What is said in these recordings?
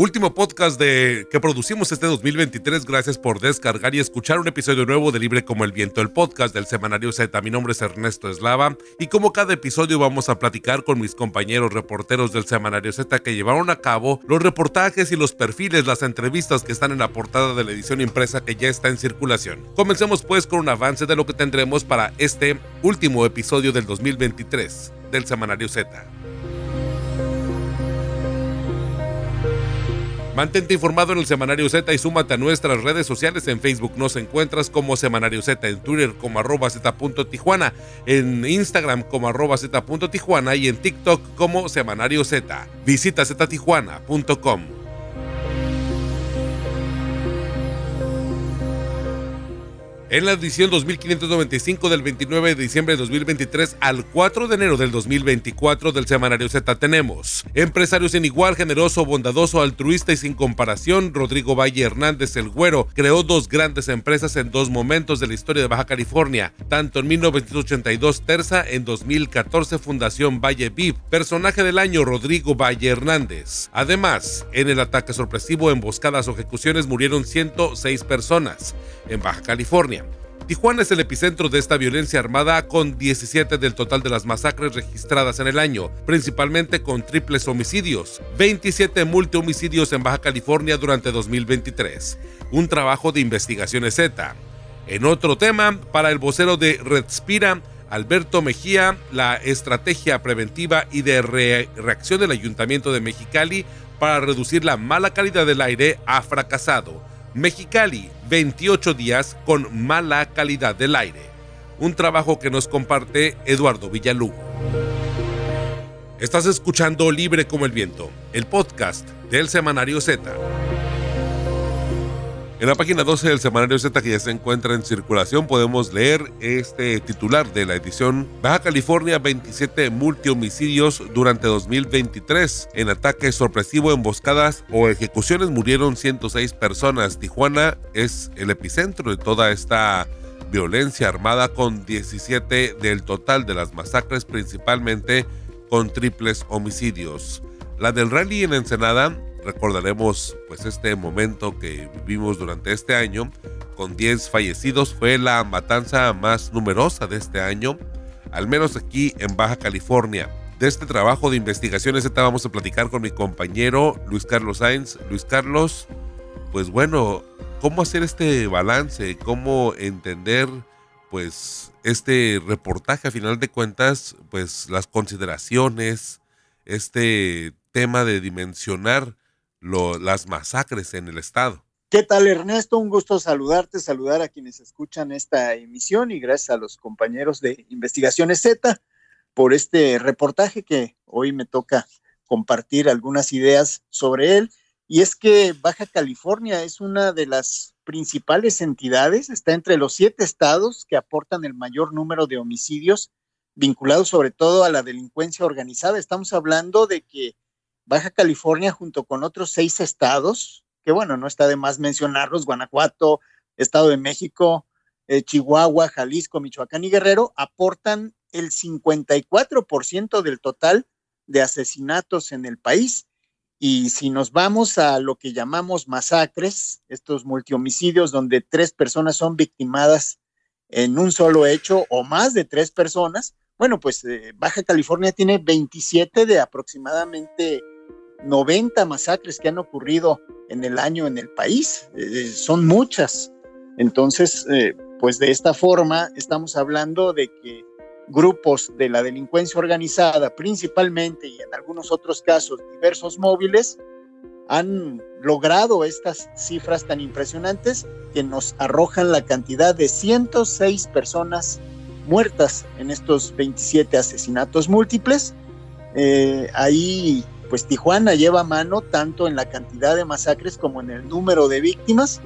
Último podcast de que producimos este 2023. Gracias por descargar y escuchar un episodio nuevo de Libre como el Viento, el podcast del Semanario Z. Mi nombre es Ernesto Eslava y como cada episodio vamos a platicar con mis compañeros reporteros del Semanario Z que llevaron a cabo los reportajes y los perfiles, las entrevistas que están en la portada de la edición impresa que ya está en circulación. Comencemos pues con un avance de lo que tendremos para este último episodio del 2023 del Semanario Z. Mantente informado en el Semanario Z y súmate a nuestras redes sociales. En Facebook nos encuentras como Semanario Z, en Twitter como arroba z.tijuana, en Instagram como arroba z.tijuana y en TikTok como Semanario Z. Visita ztijuana.com. En la edición 2595 del 29 de diciembre de 2023 al 4 de enero del 2024 del Semanario Z tenemos empresario sin igual, generoso, bondadoso, altruista y sin comparación, Rodrigo Valle Hernández el Güero creó dos grandes empresas en dos momentos de la historia de Baja California, tanto en 1982 Terza, en 2014 Fundación Valle Viv, personaje del año Rodrigo Valle Hernández. Además, en el ataque sorpresivo, emboscadas o ejecuciones murieron 106 personas en Baja California. Tijuana es el epicentro de esta violencia armada con 17 del total de las masacres registradas en el año, principalmente con triples homicidios, 27 multihomicidios en Baja California durante 2023. Un trabajo de investigaciones Z. En otro tema, para el vocero de Redspira, Alberto Mejía, la estrategia preventiva y de reacción del Ayuntamiento de Mexicali para reducir la mala calidad del aire ha fracasado. Mexicali, 28 días con mala calidad del aire. Un trabajo que nos comparte Eduardo Villalugo. Estás escuchando Libre como el Viento, el podcast del Semanario Z. En la página 12 del semanario Z que ya se encuentra en circulación podemos leer este titular de la edición Baja California 27 multihomicidios durante 2023. En ataques sorpresivos, emboscadas o ejecuciones murieron 106 personas. Tijuana es el epicentro de toda esta violencia armada con 17 del total de las masacres principalmente con triples homicidios. La del rally en Ensenada recordaremos pues este momento que vivimos durante este año con 10 fallecidos. Fue la matanza más numerosa de este año al menos aquí en Baja California. De este trabajo de investigaciones Z vamos a platicar con mi compañero Luis Carlos Sainz. Luis Carlos pues bueno cómo hacer este balance cómo entender pues este reportaje a final de cuentas pues las consideraciones este tema de dimensionar las masacres en el estado. ¿Qué tal Ernesto? Un gusto saludarte, saludar a quienes escuchan esta emisión y gracias a los compañeros de Investigaciones Z por este reportaje que hoy me toca compartir algunas ideas sobre él. Y es que Baja California es una de las principales entidades, está entre los siete estados que aportan el mayor número de homicidios vinculados sobre todo a la delincuencia organizada. Estamos hablando de que Baja California junto con otros seis estados, que bueno, no está de más mencionarlos, Guanajuato, Estado de México, eh, Chihuahua, Jalisco, Michoacán y Guerrero, aportan el 54% del total de asesinatos en el país. Y si nos vamos a lo que llamamos masacres, estos multihomicidios donde tres personas son victimadas en un solo hecho o más de tres personas, bueno, pues eh, Baja California tiene 27 de aproximadamente 90 masacres que han ocurrido en el año en el país. Eh, son muchas. Entonces, eh, pues de esta forma estamos hablando de que grupos de la delincuencia organizada, principalmente y en algunos otros casos diversos móviles, han logrado estas cifras tan impresionantes que nos arrojan la cantidad de 106 personas muertas en estos 27 asesinatos múltiples. Eh, ahí pues Tijuana lleva mano tanto en la cantidad de masacres como en el número de víctimas.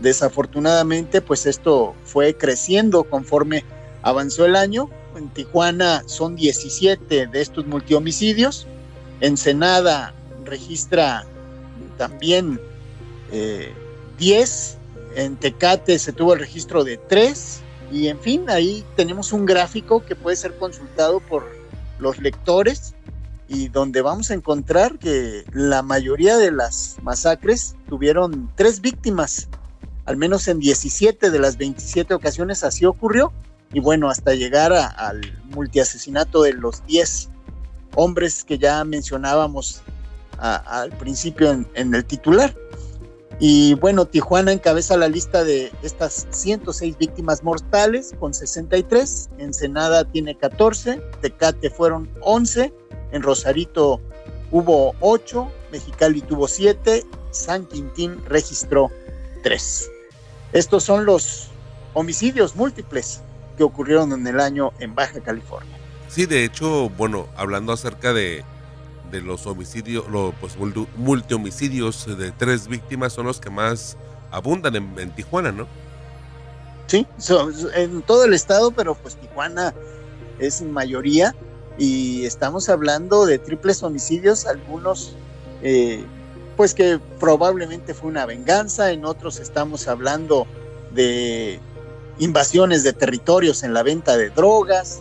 Desafortunadamente, pues esto fue creciendo conforme avanzó el año. En Tijuana son 17 de estos multihomicidios. Ensenada registra también 10. Eh, en Tecate se tuvo el registro de 3. Y en fin, ahí tenemos un gráfico que puede ser consultado por los lectores y donde vamos a encontrar que la mayoría de las masacres tuvieron tres víctimas, al menos en 17 de las 27 ocasiones así ocurrió, y bueno, hasta llegar al multiasesinato de los 10 hombres que ya mencionábamos al principio en, el titular. Y bueno, Tijuana encabeza la lista de estas 106 víctimas mortales con 63, Ensenada tiene 14, Tecate fueron 11, en Rosarito hubo 8, Mexicali tuvo 7, San Quintín registró 3. Estos son los homicidios múltiples que ocurrieron en el año en Baja California. Sí, de hecho, bueno, hablando acerca de, los homicidios, los pues, multihomicidios de tres víctimas son los que más abundan en, Tijuana, ¿no? Sí, en todo el estado, pero pues Tijuana es mayoría y estamos hablando de triples homicidios, algunos eh, pues que probablemente fue una venganza, en otros estamos hablando de invasiones de territorios en la venta de drogas.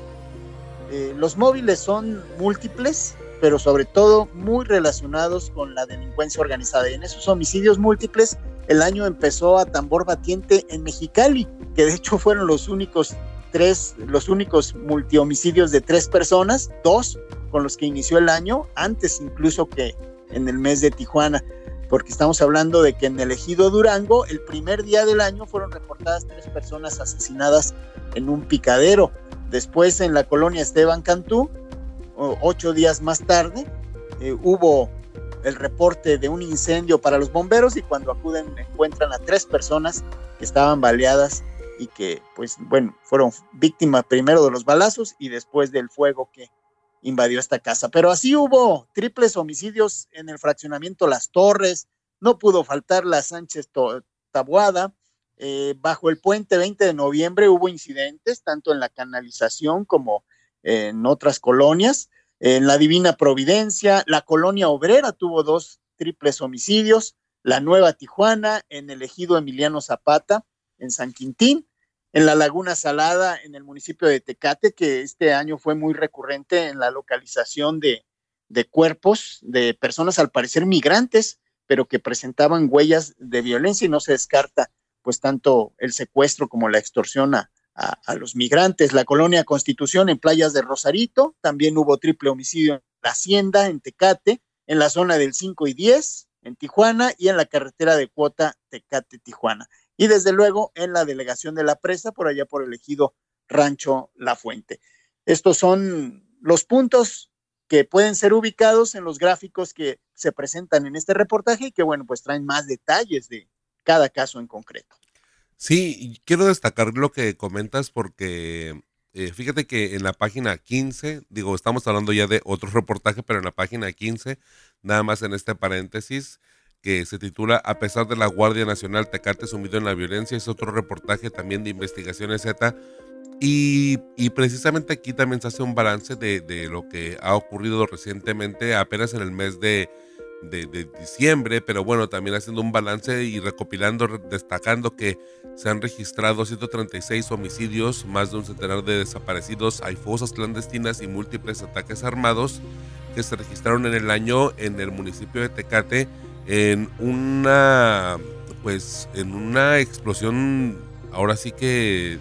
Eh, los móviles son múltiples, pero sobre todo muy relacionados con la delincuencia organizada. Y en esos homicidios múltiples, el año empezó a tambor batiente en Mexicali, que de hecho fueron los únicos tres, los únicos multihomicidios de tres personas, dos con los que inició el año, antes incluso que en el mes de Tijuana porque estamos hablando de que en el ejido Durango, el primer día del año fueron reportadas tres personas asesinadas en un picadero. Después en la colonia Esteban Cantú, ocho días más tarde, eh, hubo el reporte de un incendio para los bomberos y cuando acuden encuentran a tres personas que estaban baleadas y que, pues bueno, fueron víctimas primero de los balazos y después del fuego que invadió esta casa. Pero así hubo triples homicidios en el fraccionamiento Las Torres, no pudo faltar la Sánchez Tabuada. Eh, bajo el puente 20 de noviembre hubo incidentes, tanto en la canalización como en otras colonias. En la Divina Providencia, la colonia obrera tuvo dos triples homicidios, la Nueva Tijuana, en el ejido Emiliano Zapata, en San Quintín, en la Laguna Salada, en el municipio de Tecate, que este año fue muy recurrente en la localización de, cuerpos de personas al parecer migrantes, pero que presentaban huellas de violencia y no se descarta pues tanto el secuestro como la extorsión a, a, los migrantes. La colonia Constitución en playas de Rosarito, también hubo triple homicidio en la Hacienda, en Tecate, en la zona del 5 y 10, en Tijuana y en la carretera de cuota Tecate-Tijuana y desde luego en la delegación de la presa, por allá por el ejido Rancho La Fuente. Estos son los puntos que pueden ser ubicados en los gráficos que se presentan en este reportaje y que, bueno, pues traen más detalles de cada caso en concreto. Sí, quiero destacar lo que comentas porque eh, fíjate que en la página 15, digo, estamos hablando ya de otro reportaje, pero en la página 15, nada más en este paréntesis, que se titula A pesar de la Guardia Nacional Tecate sumido en la violencia. Es otro reportaje también de Investigaciones Z. Y, precisamente aquí también se hace un balance de, lo que ha ocurrido recientemente, apenas en el mes de, de, diciembre, pero bueno, también haciendo un balance y recopilando, destacando que se han registrado 136 homicidios, más de un centenar de desaparecidos, hay fosas clandestinas y múltiples ataques armados que se registraron en el año en el municipio de Tecate en una, pues, en una explosión, ahora sí que,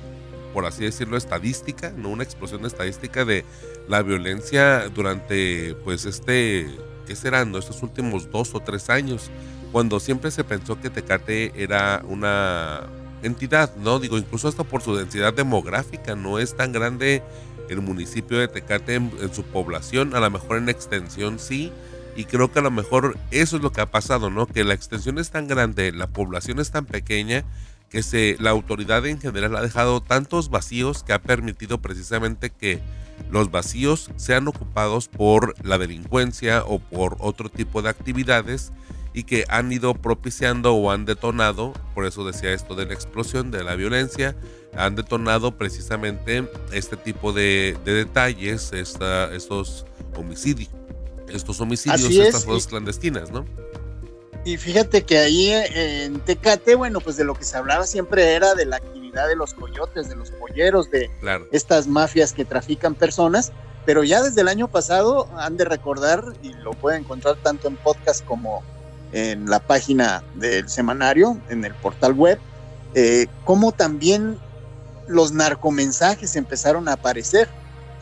por así decirlo, estadística, no una explosión estadística de la violencia durante, pues, este, ¿qué serán? Estos últimos dos o tres años, cuando siempre se pensó que Tecate era una entidad, ¿no? Digo, incluso hasta por su densidad demográfica, no es tan grande el municipio de Tecate en su población, a lo mejor en extensión sí, y creo que a lo mejor eso es lo que ha pasado, ¿no? Que la extensión es tan grande, la población es tan pequeña que se, la autoridad en general ha dejado tantos vacíos que ha permitido precisamente que los vacíos sean ocupados por la delincuencia o por otro tipo de actividades y que han ido propiciando o han detonado, por eso decía esto de la explosión, de la violencia, han detonado precisamente este tipo de, detalles, estos homicidios estos homicidios, estas fotos clandestinas, ¿no? Y fíjate que ahí en Tecate, bueno, pues de lo que se hablaba siempre era de la actividad de los coyotes, de los polleros, de estas mafias que trafican personas, pero ya desde el año pasado han de recordar, y lo pueden encontrar tanto en podcast como en la página del semanario, en el portal web, eh, cómo también los narcomensajes empezaron a aparecer,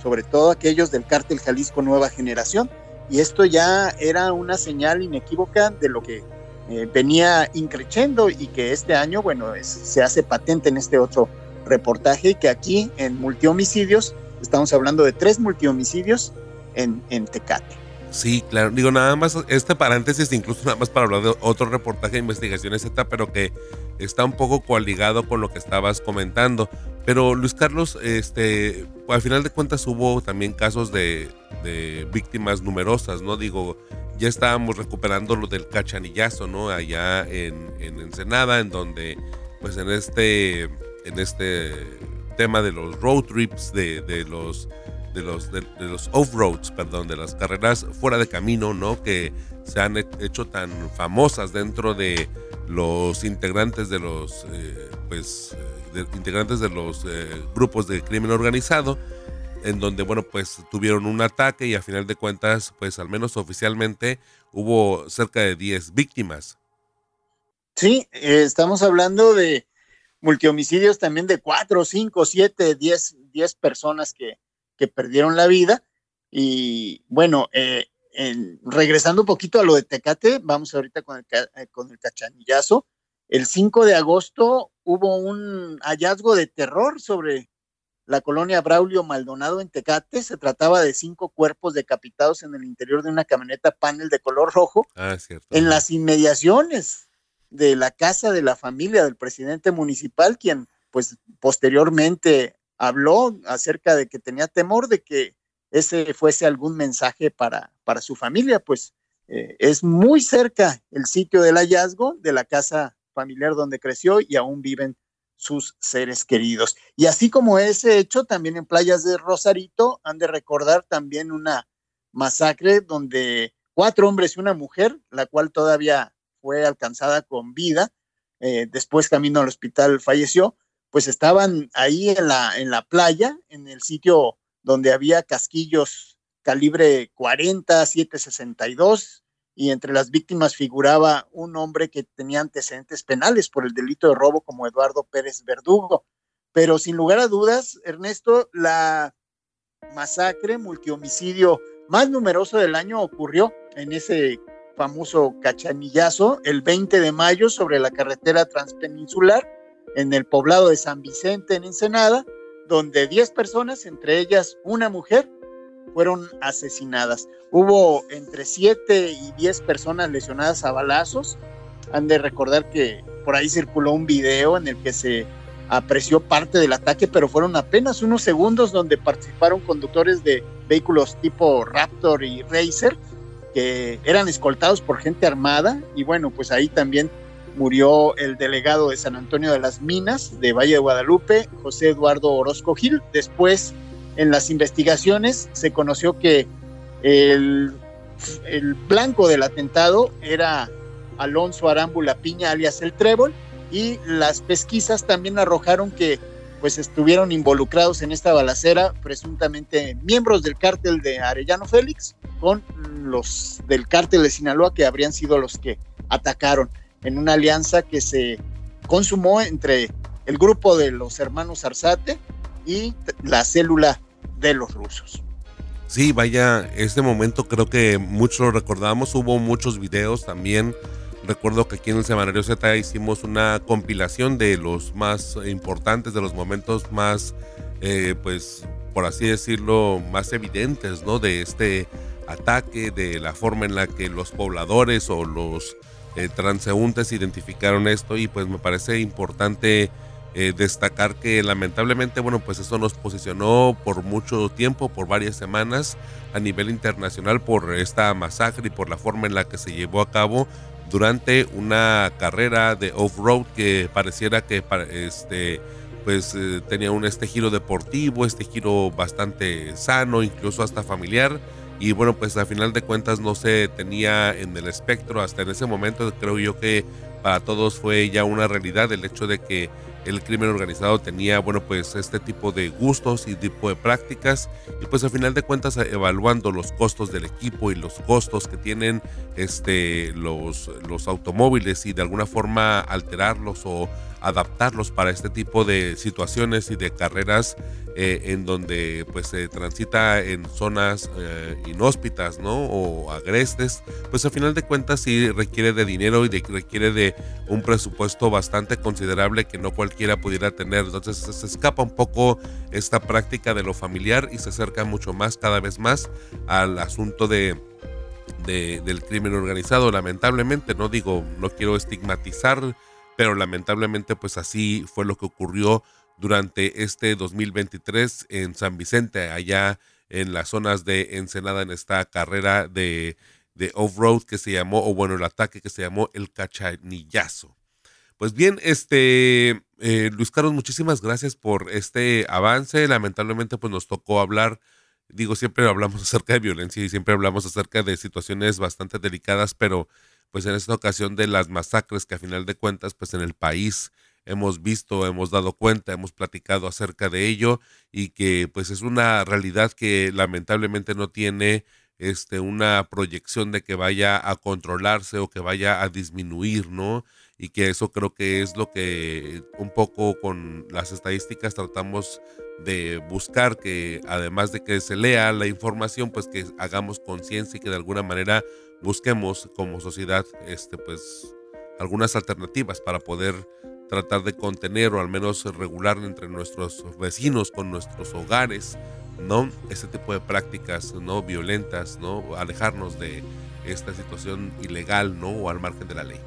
sobre todo aquellos del cártel Jalisco Nueva Generación, y esto ya era una señal inequívoca de lo que eh, venía increciendo y que este año, bueno, se hace patente en este otro reportaje, que aquí en multihomicidios, estamos hablando de tres multihomicidios en, en Tecate. Sí, claro. Digo, nada más este paréntesis, incluso nada más para hablar de otro reportaje de investigaciones Z, pero que está un poco coaligado con lo que estabas comentando. Pero Luis Carlos, este, al final de cuentas hubo también casos de, víctimas numerosas, ¿no? Digo, ya estábamos recuperando lo del cachanillazo, ¿no? Allá en, en Ensenada, en donde, pues en este, en este tema de los road trips, de, de los de los, de, los off-roads, perdón, de las carreras fuera de camino, ¿no? Que se han hecho tan famosas dentro de los integrantes de los, eh, pues, eh, integrantes de los eh, grupos de crimen organizado, en donde, bueno, pues tuvieron un ataque y a final de cuentas, pues al menos oficialmente hubo cerca de 10 víctimas. Sí, estamos hablando de multihomicidios también de 4, 5, 7, 10, 10 personas que, que perdieron la vida. Y bueno, eh, regresando un poquito a lo de Tecate, vamos ahorita con el, eh, con el cachanillazo. El 5 de agosto hubo un hallazgo de terror sobre la colonia Braulio Maldonado en Tecate. Se trataba de cinco cuerpos decapitados en el interior de una camioneta panel de color rojo. Ah, cierto. En las inmediaciones de la casa de la familia del presidente municipal, quien pues posteriormente habló acerca de que tenía temor de que ese fuese algún mensaje para, para su familia, pues eh, es muy cerca el sitio del hallazgo de la casa familiar donde creció y aún viven sus seres queridos. Y así como ese hecho, también en playas de Rosarito han de recordar también una masacre donde cuatro hombres y una mujer, la cual todavía fue alcanzada con vida, eh, después camino al hospital falleció, pues estaban ahí en la, en la playa, en el sitio donde había casquillos calibre 40, 762, y entre las víctimas figuraba un hombre que tenía antecedentes penales por el delito de robo como Eduardo Pérez Verdugo. Pero sin lugar a dudas, Ernesto, la masacre, multihomicidio más numeroso del año ocurrió en ese famoso cachanillazo el 20 de mayo sobre la carretera transpeninsular en el poblado de San Vicente, en Ensenada, donde 10 personas, entre ellas una mujer, fueron asesinadas. Hubo entre 7 y 10 personas lesionadas a balazos. Han de recordar que por ahí circuló un video en el que se apreció parte del ataque, pero fueron apenas unos segundos donde participaron conductores de vehículos tipo Raptor y Racer que eran escoltados por gente armada y bueno, pues ahí también murió el delegado de San Antonio de las Minas de Valle de Guadalupe, José Eduardo Orozco Gil. Después, en las investigaciones, se conoció que el, el blanco del atentado era Alonso Arámbula Piña, alias el Trébol, y las pesquisas también arrojaron que pues estuvieron involucrados en esta balacera presuntamente miembros del cártel de Arellano Félix con los del cártel de Sinaloa que habrían sido los que atacaron en una alianza que se consumó entre el grupo de los hermanos Arzate y la célula de los rusos. Sí, vaya, este momento creo que muchos lo recordamos, hubo muchos videos también. Recuerdo que aquí en el Semanario Z hicimos una compilación de los más importantes, de los momentos más, eh, pues, por así decirlo, más evidentes, ¿no? De este ataque, de la forma en la que los pobladores o los eh, transeúntes identificaron esto y pues me parece importante eh, destacar que lamentablemente, bueno, pues eso nos posicionó por mucho tiempo, por varias semanas a nivel internacional por esta masacre y por la forma en la que se llevó a cabo durante una carrera de off-road que pareciera que este pues eh, tenía un este giro deportivo, este giro bastante sano, incluso hasta familiar y bueno, pues a final de cuentas no se tenía en el espectro hasta en ese momento. Creo yo que para todos fue ya una realidad el hecho de que el crimen organizado tenía, bueno, pues este tipo de gustos y tipo de prácticas y pues al final de cuentas evaluando los costos del equipo y los costos que tienen este, los, los automóviles y de alguna forma alterarlos o adaptarlos para este tipo de situaciones y de carreras eh, en donde pues se transita en zonas eh, inhóspitas, ¿no? O agrestes, pues al final de cuentas sí requiere de dinero y requiere de un presupuesto bastante considerable que no cualquiera pudiera tener. Entonces se escapa un poco esta práctica de lo familiar y se acerca mucho más, cada vez más, al asunto de, del crimen organizado. Lamentablemente, no digo, no quiero estigmatizar, pero lamentablemente pues así fue lo que ocurrió durante este 2023 en San Vicente, allá en las zonas de Ensenada, en esta carrera de, de off-road que se llamó, o bueno, el ataque que se llamó el cachanillazo. Pues bien, este, eh, Luis Carlos, muchísimas gracias por este avance. Lamentablemente, pues nos tocó hablar, digo, siempre hablamos acerca de violencia y siempre hablamos acerca de situaciones bastante delicadas, pero pues en esta ocasión de las masacres que a final de cuentas, pues en el país hemos visto, hemos dado cuenta, hemos platicado acerca de ello y que pues es una realidad que lamentablemente no tiene este, una proyección de que vaya a controlarse o que vaya a disminuir, ¿no? Y que eso creo que es lo que un poco con las estadísticas tratamos de buscar, que además de que se lea la información, pues que hagamos conciencia y que de alguna manera busquemos como sociedad, este, pues, algunas alternativas para poder tratar de contener o al menos regular entre nuestros vecinos, con nuestros hogares, ¿no? Ese tipo de prácticas, ¿no? Violentas, ¿no? Alejarnos de esta situación ilegal, ¿no? O al margen de la ley.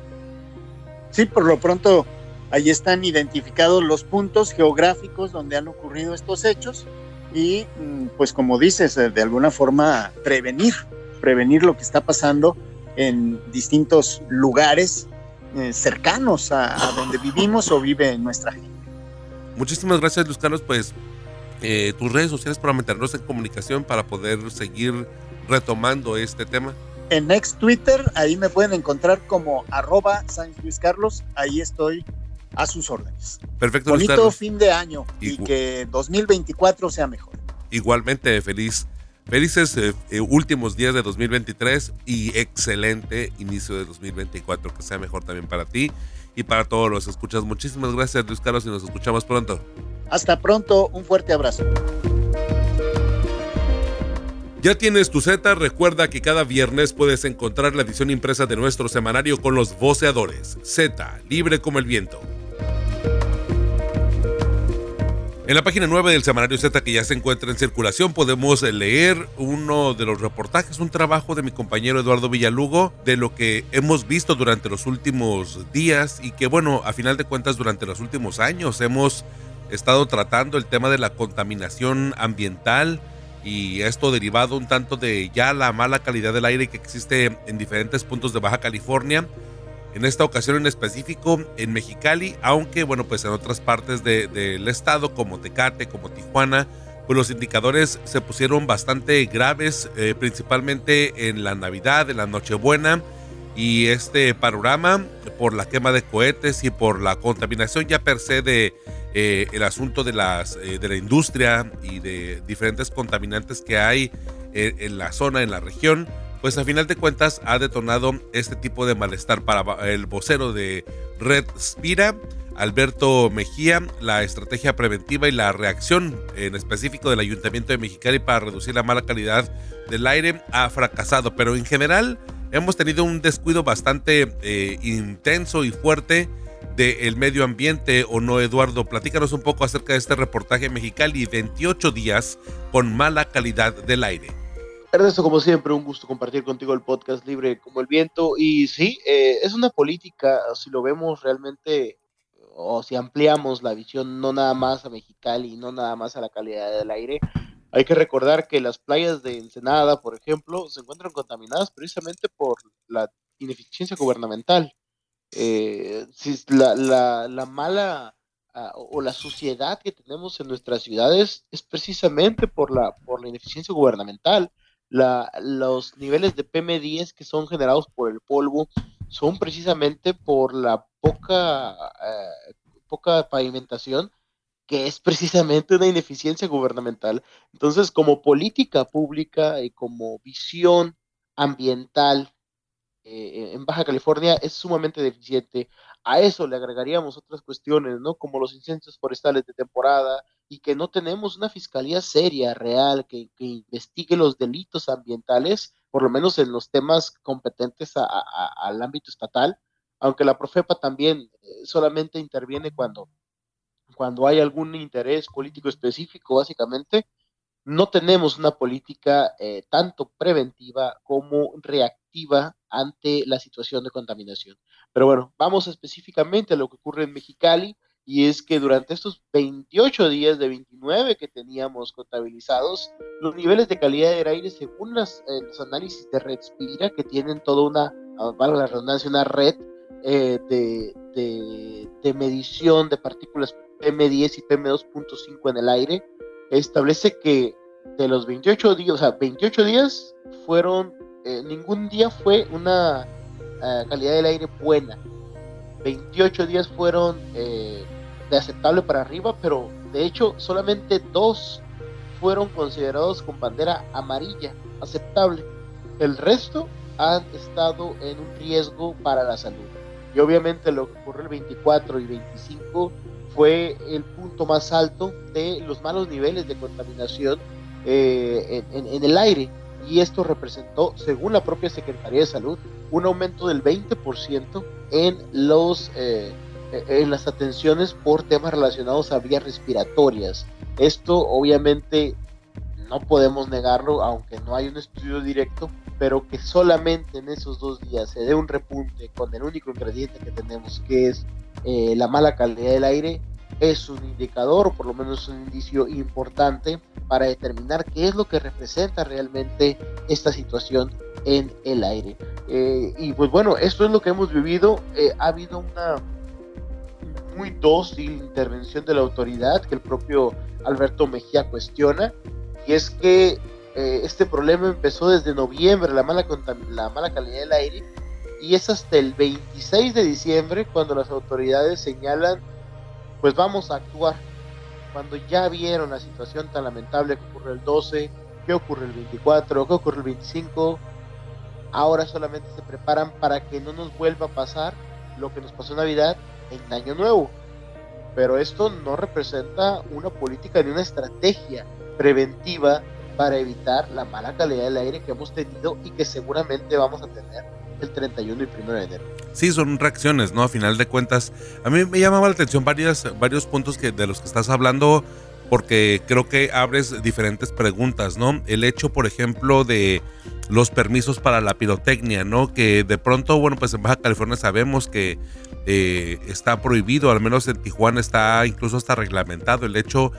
Sí, por lo pronto, ahí están identificados los puntos geográficos donde han ocurrido estos hechos y, mm, pues como dices, eh, de alguna forma prevenir, prevenir lo que está pasando en distintos lugares eh, cercanos a, donde vivimos o vive nuestra gente. Muchísimas gracias, Luis Carlos. Pues eh, tus redes sociales para meternos en comunicación para poder seguir retomando este tema. En ex Twitter, ahí me pueden encontrar como arroba San Luis Carlos. Ahí estoy a sus órdenes. Perfecto. Bonito fin de año y que 2024 sea mejor. Igualmente, feliz Felices eh, eh, últimos días de 2023 y excelente inicio de 2024. Que sea mejor también para ti y para todos los escuchas. Muchísimas gracias, Luis Carlos, y nos escuchamos pronto. Hasta pronto, un fuerte abrazo. Ya tienes tu Z, recuerda que cada viernes puedes encontrar la edición impresa de nuestro semanario con los voceadores. Z, libre como el viento. En la página 9 del semanario Z que ya se encuentra en circulación podemos leer uno de los reportajes, un trabajo de mi compañero Eduardo Villalugo de lo que hemos visto durante los últimos días y que bueno, a final de cuentas durante los últimos años hemos estado tratando el tema de la contaminación ambiental y esto derivado un tanto de ya la mala calidad del aire que existe en diferentes puntos de Baja California en esta ocasión en específico en Mexicali, aunque bueno, pues en otras partes del estado como Tecate, como Tijuana, pues los indicadores se pusieron bastante graves, eh, principalmente en la Navidad, en la Nochebuena, y este panorama por la quema de cohetes y por la contaminación ya per se de eh, el asunto de las eh, de la industria y de diferentes contaminantes que hay en la zona, en la región, pues a final de cuentas ha detonado este tipo de malestar para el vocero de Red Spira, Alberto Mejía, la estrategia preventiva y la reacción en específico del Ayuntamiento de Mexicali para reducir la mala calidad del aire ha fracasado, pero en general hemos tenido un descuido bastante eh, intenso y fuerte del medio ambiente, ¿o no, Eduardo? Platícanos un poco acerca de este reportaje Mexicali, 28 días con mala calidad del aire. Ernesto, como siempre, un gusto compartir contigo el podcast Libre como el Viento. Y sí, eh, es una política, si lo vemos realmente, o si ampliamos la visión no nada más a Mexicali, no nada más a la calidad del aire, hay que recordar que las playas de Ensenada, por ejemplo, se encuentran contaminadas precisamente por la ineficiencia gubernamental. Eh, la mala ah, o la suciedad que tenemos en nuestras ciudades es precisamente por la, por la ineficiencia gubernamental la, los niveles de PM10 que son generados por el polvo son precisamente por la poca, eh, poca pavimentación, que es precisamente una ineficiencia gubernamental. Entonces, como política pública y como visión ambiental eh, en Baja California es sumamente deficiente. A eso le agregaríamos otras cuestiones, ¿no? Como los incendios forestales de temporada y que no tenemos una fiscalía seria, real, que, investigue los delitos ambientales, por lo menos en los temas competentes al ámbito estatal, aunque la Profepa también eh, solamente interviene cuando, cuando hay algún interés político específico, básicamente, no tenemos una política eh, tanto preventiva como reactiva ante la situación de contaminación. Pero bueno, vamos específicamente a lo que ocurre en Mexicali y es que durante estos 28 días de 29 que teníamos contabilizados, los niveles de calidad del aire, según las, eh, los análisis de Redspira, que tienen toda una, ah, valga la redundancia, una red eh, de, de, de medición de partículas PM10 y PM2.5 en el aire, establece que de los 28 días, o sea, 28 días fueron, eh, ningún día fue una eh, calidad del aire buena. 28 días fueron eh, de aceptable para arriba, pero de hecho solamente dos fueron considerados con bandera amarilla, aceptable. El resto han estado en un riesgo para la salud. Y obviamente lo que ocurrió el 24 y 25 fue el punto más alto de los malos niveles de contaminación eh, en, el aire. Y esto representó, según la propia Secretaría de Salud, un aumento del 20% en, los, eh, en las atenciones por temas relacionados a vías respiratorias. Esto obviamente no podemos negarlo, aunque no hay un estudio directo, pero que solamente en esos dos días se dé un repunte con el único ingrediente que tenemos, que es eh, la mala calidad del aire, es un indicador, por lo menos un indicio importante para determinar qué es lo que representa realmente esta situación en el aire. Eh, y pues bueno, esto es lo que hemos vivido. Eh, ha habido una muy dócil intervención de la autoridad que el propio Alberto Mejía cuestiona, y es que eh, este problema empezó desde noviembre, la mala, la mala calidad del aire, y es hasta el 26 de diciembre cuando las autoridades señalan pues vamos a actuar. Cuando ya vieron la situación tan lamentable que ocurre el 12, que ocurre el 24, que ocurre el 25, ahora solamente se preparan para que no nos vuelva a pasar lo que nos pasó en Navidad en Año Nuevo. Pero esto no representa una política ni una estrategia preventiva para evitar la mala calidad del aire que hemos tenido y que seguramente vamos a tener el 31 y 1 de enero. Sí, son reacciones, ¿no? A final de cuentas, a mí me llamaba la atención varias, varios puntos que, de los que estás hablando, porque creo que abres diferentes preguntas, ¿no? El hecho, por ejemplo, de los permisos para la pirotecnia, ¿no? Que de pronto, bueno, pues en Baja California sabemos que eh, está prohibido, al menos en Tijuana está incluso hasta reglamentado el hecho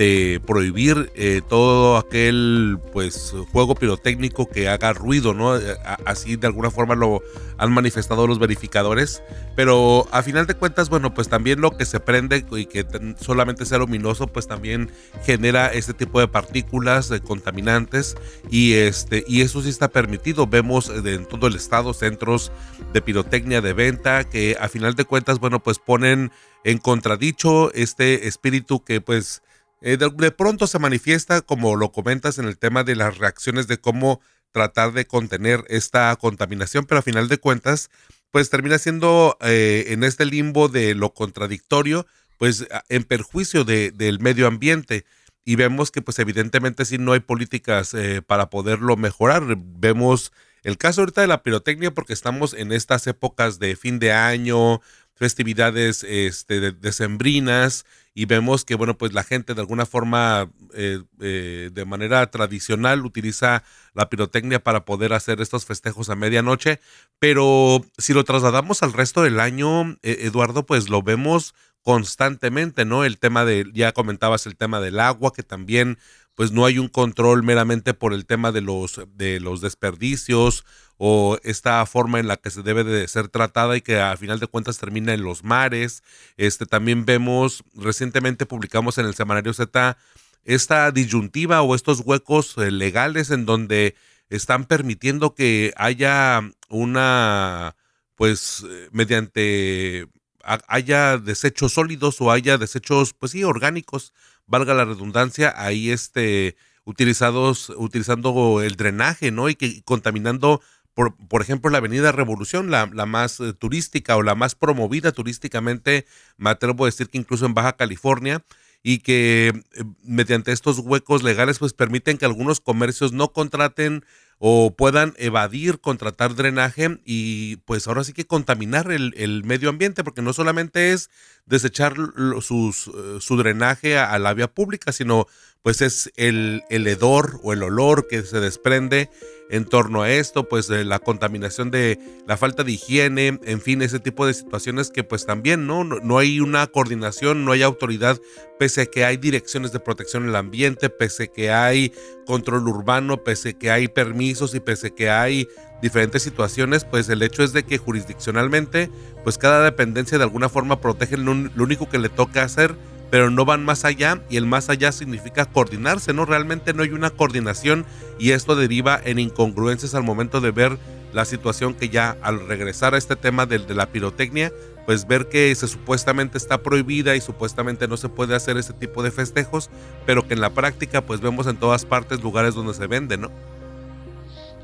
de prohibir eh, todo aquel pues juego pirotécnico que haga ruido, ¿no? Eh, así de alguna forma lo han manifestado los verificadores, pero a final de cuentas, bueno, pues también lo que se prende y que solamente sea luminoso, pues también genera este tipo de partículas de contaminantes y este y eso sí está permitido. Vemos en todo el estado centros de pirotecnia de venta que a final de cuentas, bueno, pues ponen en contradicho este espíritu que pues eh, de, pronto se manifiesta, como lo comentas en el tema de las reacciones de cómo tratar de contener esta contaminación, pero a final de cuentas, pues termina siendo eh, en este limbo de lo contradictorio, pues en perjuicio de, del medio ambiente. Y vemos que pues evidentemente si no hay políticas eh, para poderlo mejorar. Vemos el caso ahorita de la pirotecnia porque estamos en estas épocas de fin de año, festividades este, decembrinas y vemos que, bueno, pues la gente de alguna forma, eh, eh, de manera tradicional, utiliza la pirotecnia para poder hacer estos festejos a medianoche, pero si lo trasladamos al resto del año, eh, Eduardo, pues lo vemos constantemente, ¿no? El tema de, ya comentabas el tema del agua, que también pues no hay un control meramente por el tema de los, de los desperdicios o esta forma en la que se debe de ser tratada y que a final de cuentas termina en los mares. Este también vemos, recientemente publicamos en el semanario Z esta disyuntiva o estos huecos eh, legales en donde están permitiendo que haya una, pues, eh, mediante haya desechos sólidos o haya desechos, pues sí, orgánicos, valga la redundancia, ahí este, utilizados, utilizando el drenaje, ¿no? Y que contaminando, por, por ejemplo, la Avenida Revolución, la, la más eh, turística o la más promovida turísticamente, me atrevo a decir que incluso en Baja California, y que eh, mediante estos huecos legales pues permiten que algunos comercios no contraten o puedan evadir contratar drenaje y pues ahora sí que contaminar el, medio ambiente, porque no solamente es desechar sus, eh, su drenaje a, la vía pública, sino pues es el, el hedor o el olor que se desprende en torno a esto, pues la contaminación de la falta de higiene, en fin, ese tipo de situaciones que pues también ¿no? no, hay una coordinación, no hay autoridad, pese a que hay direcciones de protección del ambiente, pese a que hay control urbano, pese a que hay permisos y pese a que hay diferentes situaciones, pues el hecho es de que jurisdiccionalmente, pues cada dependencia de alguna forma protege lo único que le toca hacer pero no van más allá y el más allá significa coordinarse, ¿no? Realmente no hay una coordinación y esto deriva en incongruencias al momento de ver la situación que ya al regresar a este tema de, de la pirotecnia, pues ver que se supuestamente está prohibida y supuestamente no se puede hacer ese tipo de festejos, pero que en la práctica pues vemos en todas partes lugares donde se vende, ¿no?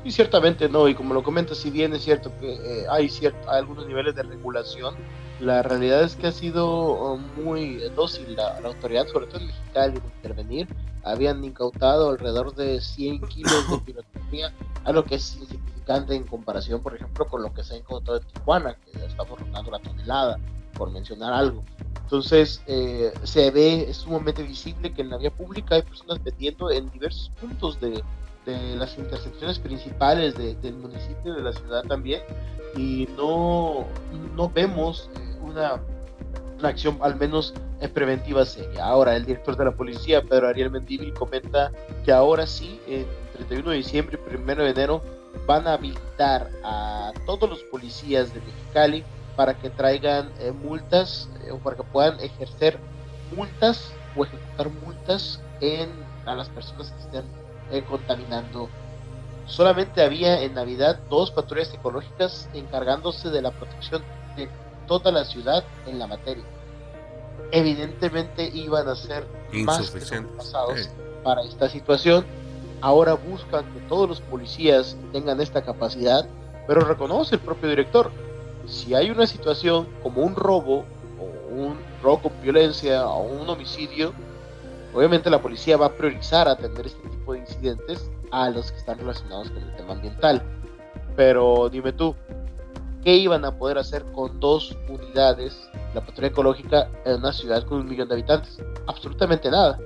Y ciertamente no, y como lo comentas, si bien es cierto que eh, hay, cierto, hay algunos niveles de regulación, la realidad es que ha sido oh, muy dócil la, autoridad, sobre todo en Mexicali, de intervenir. Habían incautado alrededor de 100 kilos de pirotecnia, algo que es insignificante en comparación, por ejemplo, con lo que se ha encontrado en Tijuana, que estamos rondando la tonelada, por mencionar algo. Entonces, eh, se ve, es sumamente visible que en la vía pública hay personas vendiendo en diversos puntos de, de las intersecciones principales del municipio, de la ciudad también, y no, no vemos eh, una, una acción al menos eh, preventiva seria. Ahora, el director de la policía, Pedro Ariel Mendívil, comenta que ahora sí, en 31 de diciembre y 1 de enero, van a habilitar a todos los policías de Mexicali para que traigan eh, multas eh, o para que puedan ejercer multas o ejecutar multas en, a las personas que estén contaminando. Solamente había en Navidad dos patrullas ecológicas encargándose de la protección de toda la ciudad en la materia. Evidentemente iban a ser más pasados para esta situación. Ahora buscan que todos los policías tengan esta capacidad, pero reconoce el propio director. Si hay una situación como un robo o un robo con violencia o un homicidio, obviamente la policía va a priorizar atender este tipo de incidentes a los que están relacionados con el tema ambiental. Pero dime tú, ¿qué iban a poder hacer con dos unidades la patrulla ecológica en una ciudad con un millón de habitantes? Absolutamente nada.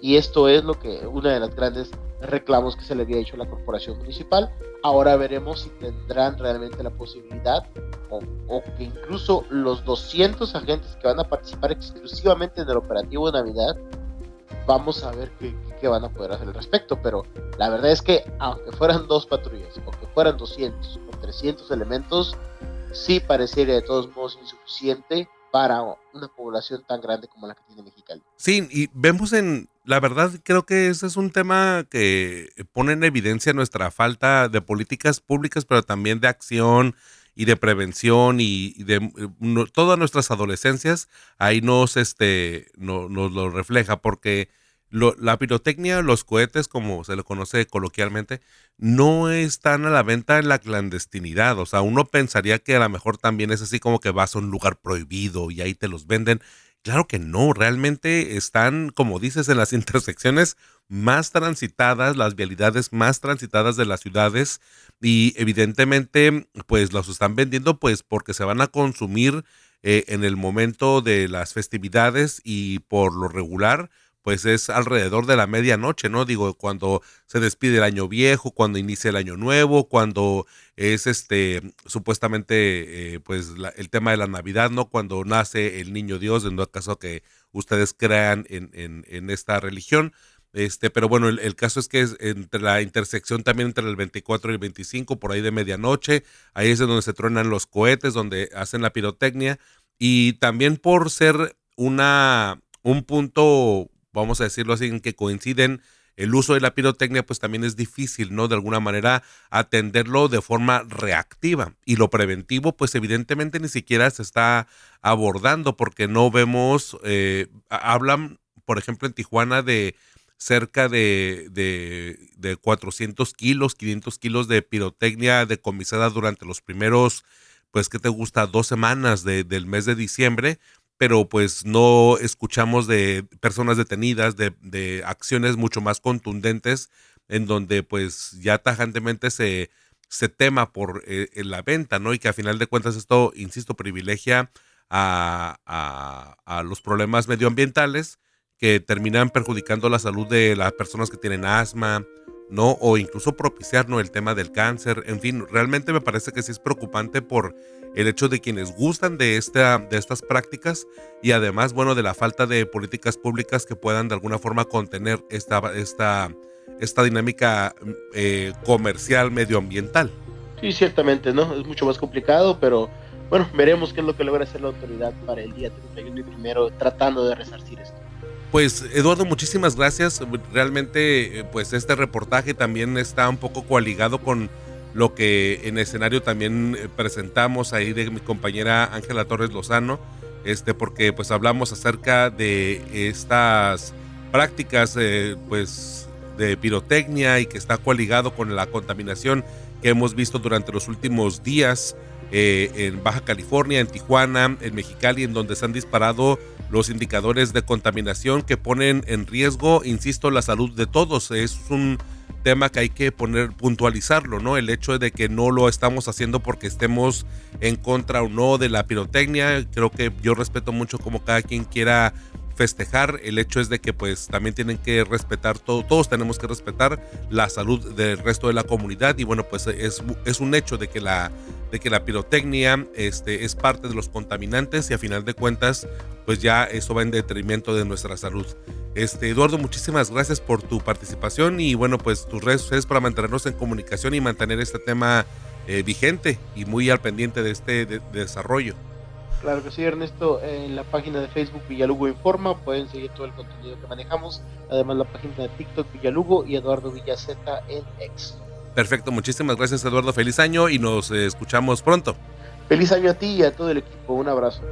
Y esto es lo que una de las grandes reclamos que se le había hecho a la corporación municipal. Ahora veremos si tendrán realmente la posibilidad o, o, que incluso los 200 agentes que van a participar exclusivamente en el operativo de Navidad, vamos a ver qué, qué, van a poder hacer al respecto. Pero la verdad es que aunque fueran dos patrullas o que fueran 200 o 300 elementos, sí pareciera de todos modos insuficiente para una población tan grande como la que tiene Mexicali. Sí, y vemos en, la verdad creo que ese es un tema que pone en evidencia nuestra falta de políticas públicas, pero también de acción y de prevención y, de todas nuestras adolescencias, ahí nos, este, nos lo refleja, porque la pirotecnia, los cohetes, como se le conoce coloquialmente, no están a la venta en la clandestinidad. O sea, uno pensaría que a lo mejor también es así como que vas a un lugar prohibido y ahí te los venden. Claro que no, realmente están, como dices, en las intersecciones más transitadas, las vialidades más transitadas de las ciudades y evidentemente pues los están vendiendo pues porque se van a consumir eh, en el momento de las festividades y por lo regular pues es alrededor de la medianoche, ¿no? Digo, cuando se despide el año viejo, cuando inicia el año nuevo, cuando es este, supuestamente, eh, pues el tema de la Navidad, ¿no? Cuando nace el niño Dios, en todo caso que ustedes crean en, en, en esta religión. Este, pero bueno, el, caso es que es entre la intersección también entre el 24 y el 25, por ahí de medianoche, ahí es donde se truenan los cohetes, donde hacen la pirotecnia, y también por ser una, un punto vamos a decirlo así, en que coinciden el uso de la pirotecnia pues también es difícil, ¿no? De alguna manera atenderlo de forma reactiva. Y lo preventivo pues evidentemente ni siquiera se está abordando porque no vemos, eh, hablan, por ejemplo, en Tijuana de cerca de, de, 400 kilos, 500 kilos de pirotecnia decomisada durante los primeros, pues, ¿qué te gusta? Dos semanas del mes de diciembre, pero pues no escuchamos de personas detenidas, de, de acciones mucho más contundentes, en donde pues ya tajantemente se, se tema por eh, la venta, ¿no? Y que a final de cuentas esto, insisto, privilegia a, a, a los problemas medioambientales que terminan perjudicando la salud de las personas que tienen asma, ¿no? O incluso propiciar, ¿no? El tema del cáncer. En fin, realmente me parece que sí es preocupante por el hecho de quienes gustan de, esta, de estas prácticas y además, bueno, de la falta de políticas públicas que puedan de alguna forma contener esta, esta, esta dinámica eh, comercial medioambiental. Sí, ciertamente, ¿no? Es mucho más complicado, pero bueno, veremos qué es lo que logra hacer la autoridad para el día 31 y primero tratando de resarcir esto. Pues Eduardo, muchísimas gracias. Realmente, eh, pues este reportaje también está un poco coaligado con lo que en escenario también eh, presentamos ahí de mi compañera Ángela Torres Lozano, este, porque pues hablamos acerca de estas prácticas eh, pues de pirotecnia y que está coaligado con la contaminación que hemos visto durante los últimos días en Baja California, en Tijuana, en Mexicali, en donde se han disparado los indicadores de contaminación que ponen en riesgo, insisto, la salud de todos. Es un tema que hay que poner, puntualizarlo, ¿no? El hecho de que no lo estamos haciendo porque estemos en contra o no de la pirotecnia. Creo que yo respeto mucho como cada quien quiera festejar. El hecho es de que pues también tienen que respetar todo, todos tenemos que respetar la salud del resto de la comunidad y bueno pues es, es un hecho de que la de que la pirotecnia este, es parte de los contaminantes y a final de cuentas pues ya eso va en detrimento de nuestra salud. Este, Eduardo, muchísimas gracias por tu participación y bueno, pues tus redes sociales para mantenernos en comunicación y mantener este tema eh, vigente y muy al pendiente de este desarrollo. Claro que sí, Ernesto. En la página de Facebook Villalugo Informa pueden seguir todo el contenido que manejamos. Además, la página de TikTok Villalugo y Eduardo Villaceta en X. Perfecto, muchísimas gracias, Eduardo. Feliz año y nos escuchamos pronto. Feliz año a ti y a todo el equipo. Un abrazo.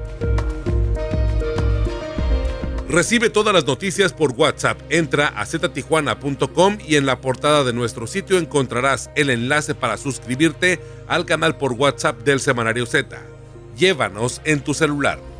Recibe todas las noticias por WhatsApp. Entra a ztijuana.com y en la portada de nuestro sitio encontrarás el enlace para suscribirte al canal por WhatsApp del Semanario Z. Llévanos en tu celular.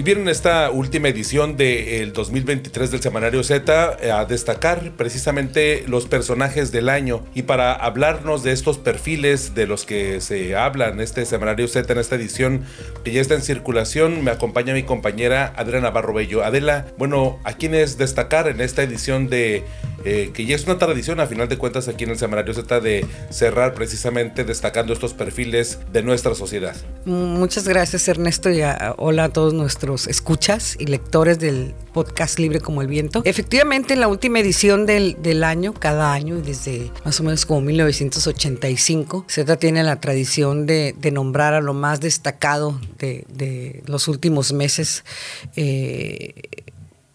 Y vieron esta última edición del 2023 del Semanario Z eh, a destacar precisamente los personajes del año. Y para hablarnos de estos perfiles de los que se habla en este Semanario Z, en esta edición que ya está en circulación, me acompaña mi compañera Adriana Navarro Bello. Adela, bueno, ¿a quién es destacar en esta edición de eh, que ya es una tradición a final de cuentas aquí en el Semanario Z de cerrar precisamente destacando estos perfiles de nuestra sociedad. Muchas gracias Ernesto y hola a todos nuestros escuchas y lectores del podcast Libre como el Viento. Efectivamente en la última edición del, año, cada año desde más o menos como 1985, Z tiene la tradición de, nombrar a lo más destacado de, de los últimos meses. Eh,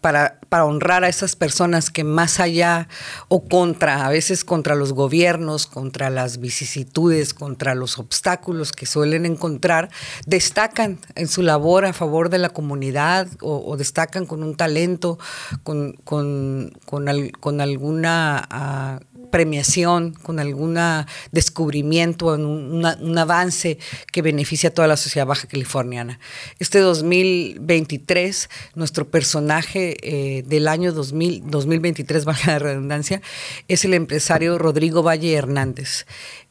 para, honrar a esas personas que más allá o contra, a veces contra los gobiernos, contra las vicisitudes, contra los obstáculos que suelen encontrar, destacan en su labor a favor de la comunidad o, destacan con un talento, con, con, con, alguna... Ah, premiación, con algún descubrimiento, un, un, avance que beneficia a toda la sociedad baja californiana. Este 2023, nuestro personaje eh, del año 2000, 2023, baja la redundancia, es el empresario Rodrigo Valle Hernández.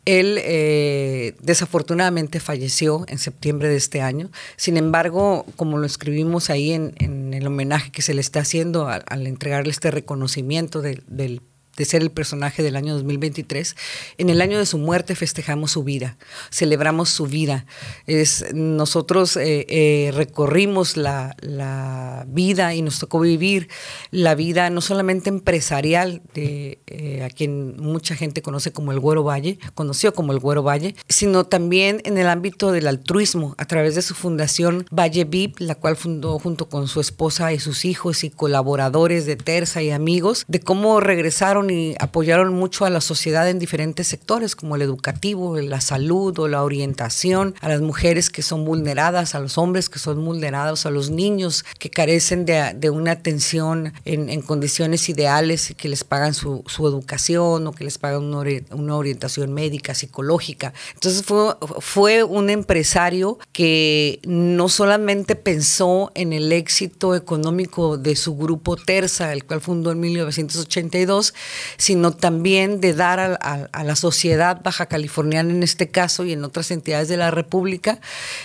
Él eh, desafortunadamente falleció en septiembre de este año. Sin embargo, como lo escribimos ahí en, el homenaje que se le está haciendo al, entregarle este reconocimiento del de ser el personaje del año 2023, en el año de su muerte festejamos su vida, celebramos su vida. Es, nosotros eh, eh, recorrimos la, la, vida y nos tocó vivir la vida no solamente empresarial de eh, a quien mucha gente conoce como el Güero Valle, conoció como el Güero Valle, sino también en el ámbito del altruismo a través de su fundación Valle VIP, la cual fundó junto con su esposa y sus hijos y colaboradores de Terza y amigos, de cómo regresaron y apoyaron mucho a la sociedad en diferentes sectores, como el educativo, la salud o la orientación, a las mujeres que son vulneradas, a los hombres que son vulnerados, a los niños que carecen de, una atención en, condiciones ideales que les pagan su, educación o que les pagan una, orientación médica, psicológica. Entonces fue, fue un empresario que no solamente pensó en el éxito económico de su grupo Terza, el cual fundó en 1982, sino también de dar a, la sociedad baja californiana en este caso y en otras entidades de la República,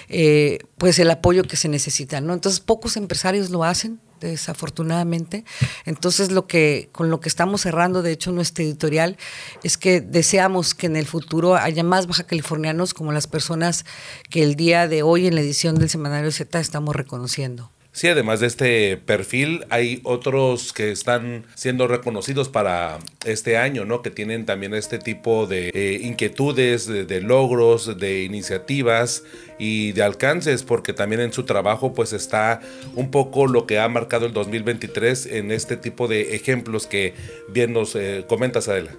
eh, pues el apoyo que se necesita. ¿no? Entonces pocos empresarios lo hacen, desafortunadamente. Entonces, lo que, con lo que estamos cerrando, de hecho, nuestro editorial, es que deseamos que en el futuro haya más baja californianos como las personas que el día de hoy en la edición del Semanario Z estamos reconociendo. Sí, además de este perfil, hay otros que están siendo reconocidos para este año, ¿no? Que tienen también este tipo de eh, inquietudes, de, logros, de iniciativas y de alcances, porque también en su trabajo pues está un poco lo que ha marcado el 2023 en este tipo de ejemplos que bien nos eh, comentas, Adela.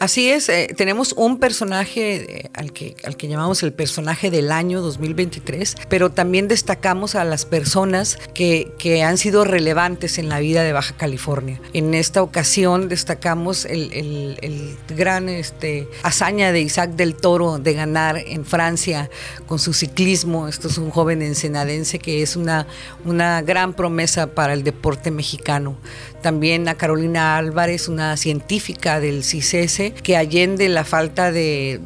Así es, eh, tenemos un personaje al, que, al que llamamos el personaje del año 2023, pero también destacamos a las personas que, que, han sido relevantes en la vida de Baja California. En esta ocasión destacamos el, el, gran este, hazaña de Isaac del Toro de ganar en Francia con su ciclismo. Esto es un joven ensenadense que es una, una gran promesa para el deporte mexicano también a Carolina Álvarez, una científica del CICESE, que allende la falta de,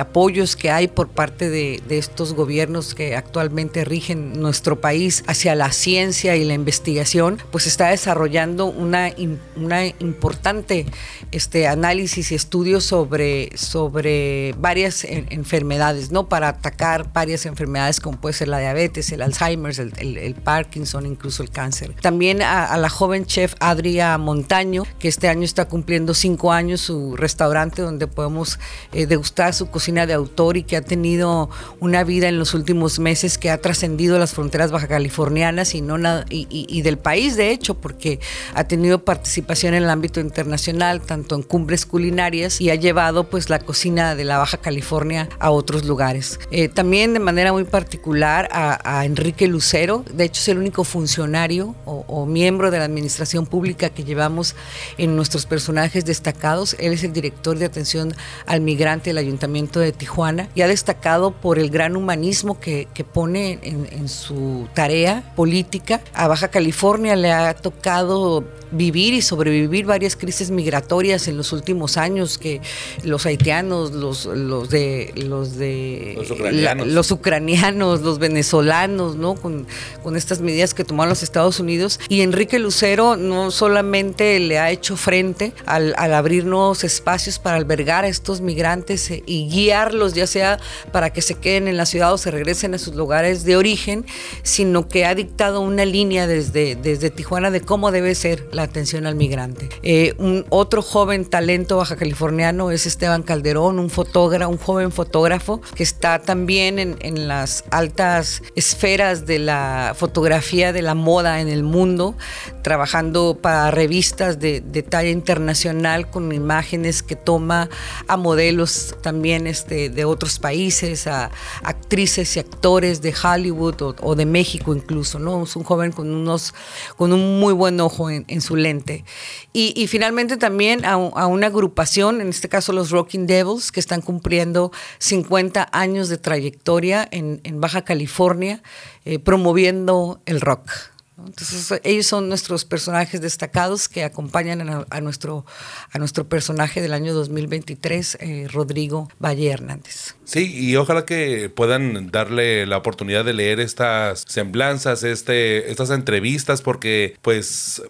apoyos que hay por parte de, estos gobiernos que actualmente rigen nuestro país hacia la ciencia y la investigación, pues está desarrollando una, una importante este, análisis y estudios sobre, sobre varias enfermedades, ¿no? Para atacar varias enfermedades como puede ser la diabetes, el Alzheimer, el, Parkinson, incluso el cáncer. También a, a la joven chef Adria Montaño, que este año está cumpliendo cinco años su restaurante donde podemos eh, degustar su cocina de autor y que ha tenido una vida en los últimos meses que ha trascendido las fronteras baja californianas y, no y, del país, de hecho, porque ha tenido participación en el ámbito internacional, tanto en cumbres culinarias y ha llevado pues la cocina de la Baja California a otros lugares. Eh, también de manera muy particular a, Enrique Lucero, de hecho es el único funcionario o miembro de la administración pública que llevamos en nuestros personajes destacados. Él es el director de atención al migrante del Ayuntamiento de Tijuana y ha destacado por el gran humanismo que, pone en, en su tarea política. A Baja California le ha tocado vivir y sobrevivir varias crisis migratorias en los últimos años que los haitianos, los, los de los de los ucranianos, los, ucranianos, los venezolanos, ¿no? Con, con, estas medidas que tomaron los Estados Unidos. Y Enrique Lucero no solamente le ha hecho frente al, al abrir nuevos espacios para albergar a estos migrantes eh, y guiarlos, ya sea para que se queden en la ciudad o se regresen a sus lugares de origen, sino que ha dictado una línea desde, desde Tijuana de cómo debe ser la atención al migrante. Eh, un otro joven talento baja californiano es Esteban Calderón, un fotógrafo, un joven fotógrafo que está también en, en las altas esferas de la fotografía de la moda en el mundo, trabajando para revistas de, de talla internacional con imágenes que toma a modelos también este, de otros países, a actrices y actores de Hollywood o, de México incluso, ¿no? Es un joven con unos con un muy buen ojo en, en lente. Y, finalmente también a, una agrupación, en este caso los Rocking Devils, que están cumpliendo 50 años de trayectoria en, Baja California, eh, promoviendo el rock. Entonces ellos son nuestros personajes destacados que acompañan a, nuestro, a nuestro personaje del año 2023, eh, Rodrigo Valle Hernández. Sí, y ojalá que puedan darle la oportunidad de leer estas semblanzas, este, estas entrevistas, porque pues,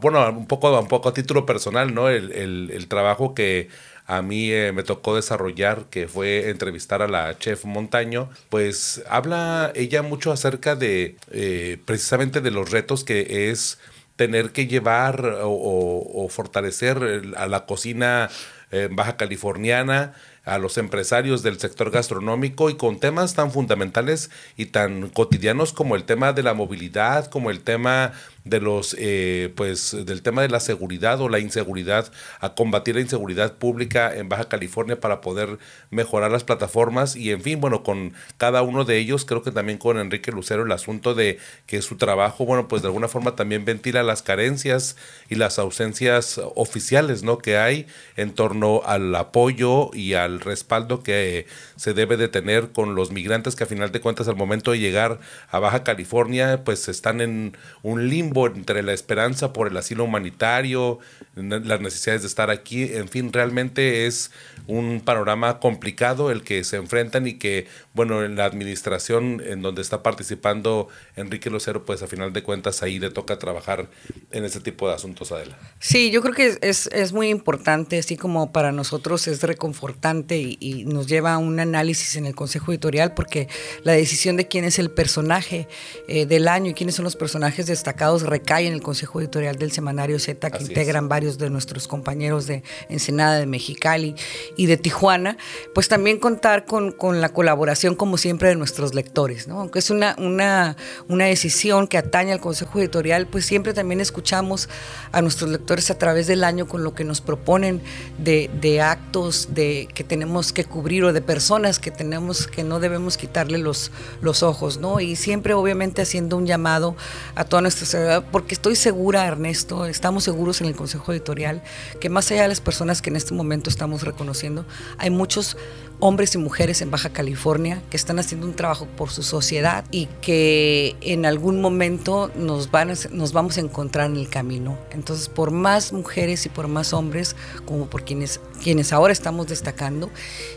bueno, un poco, un poco a título personal, ¿no? El, el, el trabajo que a mí eh, me tocó desarrollar, que fue entrevistar a la chef Montaño, pues habla ella mucho acerca de eh, precisamente de los retos que es tener que llevar o, fortalecer a la cocina eh, baja californiana a los empresarios del sector gastronómico y con temas tan fundamentales y tan cotidianos como el tema de la movilidad, como el tema de los eh, pues del tema de la seguridad o la inseguridad a combatir la inseguridad pública en Baja California para poder mejorar las plataformas y en fin bueno con cada uno de ellos creo que también con Enrique Lucero el asunto de que su trabajo bueno pues de alguna forma también ventila las carencias y las ausencias oficiales no que hay en torno al apoyo y al respaldo que se debe de tener con los migrantes que a final de cuentas al momento de llegar a Baja California pues están en un limbo entre la esperanza por el asilo humanitario, las necesidades de estar aquí, en fin, realmente es un panorama complicado el que se enfrentan y que, bueno, en la administración en donde está participando Enrique Lucero, pues a final de cuentas ahí le toca trabajar en ese tipo de asuntos, Adela. Sí, yo creo que es, es muy importante, así como para nosotros es reconfortante y, nos lleva a un análisis en el Consejo Editorial, porque la decisión de quién es el personaje eh, del año y quiénes son los personajes destacados recae en el Consejo Editorial del Semanario Z, que integran varios de nuestros compañeros de Ensenada, de Mexicali y de Tijuana, pues también contar con, con la colaboración, como siempre, de nuestros lectores, ¿no? Aunque es una, una, una decisión que atañe al Consejo Editorial, pues siempre también escuchamos a nuestros lectores a través del año con lo que nos proponen de, de actos de, que tenemos que cubrir o de personas que tenemos que no debemos quitarle los, los ojos, ¿no? Y siempre, obviamente, haciendo un llamado a toda nuestra sociedad, porque estoy segura, Ernesto, estamos seguros en el Consejo Editorial, que más allá de las personas que en este momento estamos reconociendo, hay muchos hombres y mujeres en Baja California que están haciendo un trabajo por su sociedad y que en algún momento nos, van nos vamos a encontrar en el camino. Entonces, por más mujeres y por más hombres, como por quienes, quienes ahora estamos destacando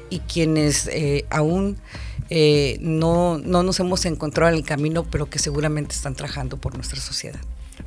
y quienes eh, aún eh, no, no nos hemos encontrado en el camino, pero que seguramente están trabajando por nuestra sociedad.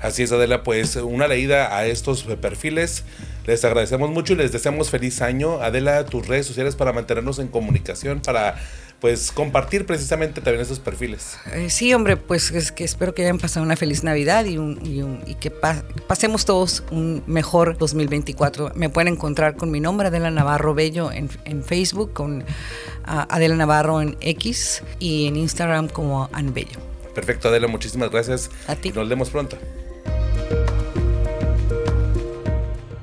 Así es, Adela, pues una leída a estos perfiles. Les agradecemos mucho y les deseamos feliz año. Adela, tus redes sociales para mantenernos en comunicación, para pues compartir precisamente también esos perfiles. Eh, sí, hombre, pues es que espero que hayan pasado una feliz Navidad y, y, que pasemos todos un mejor 2024. Me pueden encontrar con mi nombre, Adela Navarro Bello, en, Facebook, con Adela Navarro en X y en Instagram como Anbello. Perfecto, Adela, muchísimas gracias. A ti. nos vemos pronto.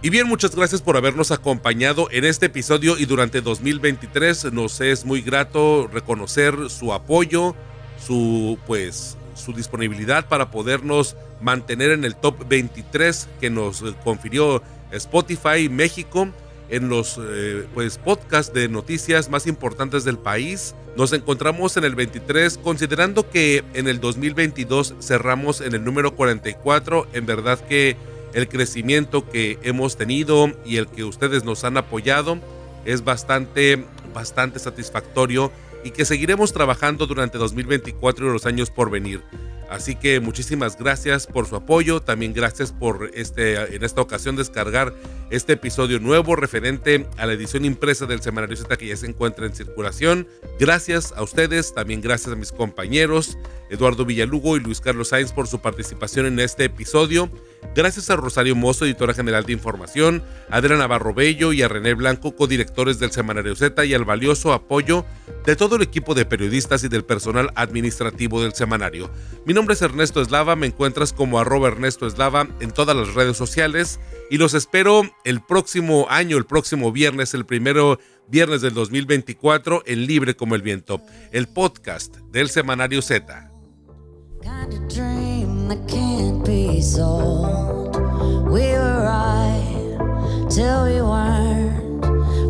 Y bien, muchas gracias por habernos acompañado en este episodio y durante 2023 nos es muy grato reconocer su apoyo, su pues su disponibilidad para podernos mantener en el top 23 que nos confirió Spotify México en los eh, pues podcasts de noticias más importantes del país. Nos encontramos en el 23 considerando que en el 2022 cerramos en el número 44, en verdad que el crecimiento que hemos tenido y el que ustedes nos han apoyado es bastante, bastante satisfactorio y que seguiremos trabajando durante 2024 y los años por venir. Así que muchísimas gracias por su apoyo, también gracias por este, en esta ocasión descargar este episodio nuevo referente a la edición impresa del Semanario Z que ya se encuentra en circulación. Gracias a ustedes, también gracias a mis compañeros Eduardo Villalugo y Luis Carlos Sainz por su participación en este episodio. Gracias a Rosario Mozo, editora general de información, a Adriana Navarro Bello y a René Blanco, codirectores del Semanario Z, y al valioso apoyo de todo el equipo de periodistas y del personal administrativo del semanario. Nombre es Ernesto Eslava, me encuentras como arroba Ernesto Eslava en todas las redes sociales y los espero el próximo año, el próximo viernes, el primero viernes del 2024 en Libre como el Viento, el podcast del Semanario Z.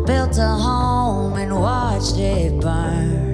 Built a home and watched it burn.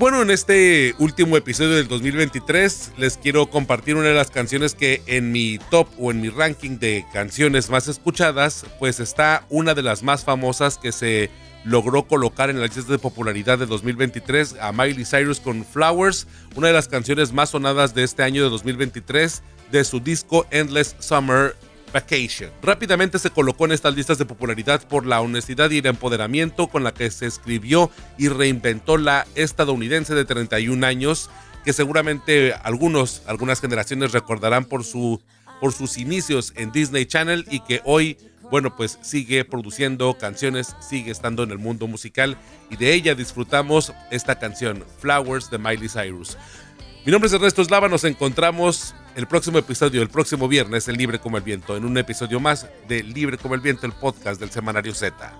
Bueno, en este último episodio del 2023 les quiero compartir una de las canciones que en mi top o en mi ranking de canciones más escuchadas, pues está una de las más famosas que se logró colocar en la lista de popularidad de 2023 a Miley Cyrus con Flowers, una de las canciones más sonadas de este año de 2023 de su disco Endless Summer Vacation. Rápidamente se colocó en estas listas de popularidad por la honestidad y el empoderamiento con la que se escribió y reinventó la estadounidense de 31 años, que seguramente algunos, algunas generaciones recordarán por, su, por sus inicios en Disney Channel y que hoy, bueno, pues sigue produciendo canciones, sigue estando en el mundo musical y de ella disfrutamos esta canción, Flowers de Miley Cyrus. Mi nombre es Ernesto Eslava, nos encontramos el próximo episodio, el próximo viernes, en Libre como el Viento, en un episodio más de Libre como el Viento, el podcast del Semanario Z.